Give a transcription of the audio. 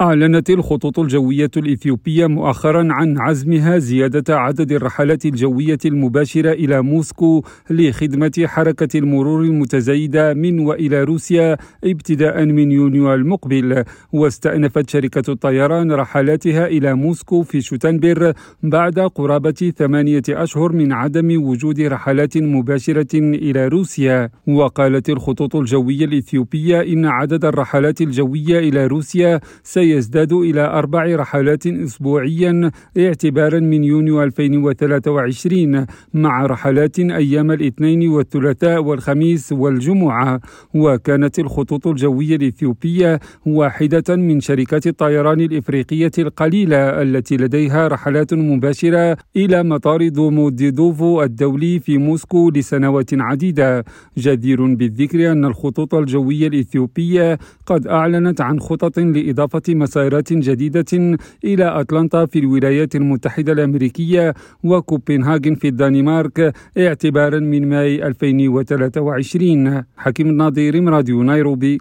أعلنت الخطوط الجوية الإثيوبية مؤخرا عن عزمها زيادة عدد الرحلات الجوية المباشرة إلى موسكو لخدمة حركة المرور المتزايدة من وإلى روسيا ابتداء من يونيو المقبل. واستأنفت شركة الطيران رحلاتها إلى موسكو في شتنبر بعد قرابة ثمانية أشهر من عدم وجود رحلات مباشرة إلى روسيا. وقالت الخطوط الجوية الإثيوبية إن عدد الرحلات الجوية إلى روسيا سي يزداد إلى أربع رحلات أسبوعيا اعتبارا من يونيو 2023 مع رحلات أيام الاثنين والثلاثاء والخميس والجمعة. وكانت الخطوط الجوية الإثيوبية واحدة من شركات الطيران الإفريقية القليلة التي لديها رحلات مباشرة إلى مطار دوموديدوفو الدولي في موسكو لسنوات عديدة. جدير بالذكر أن الخطوط الجوية الإثيوبية قد أعلنت عن خطط لإضافة مسارات جديدة إلى أتلانتا في الولايات المتحدة الأمريكية وكوبنهاجن في الدنمارك اعتبارا من ماي 2023 حكيم الناظر راديو نيروبي.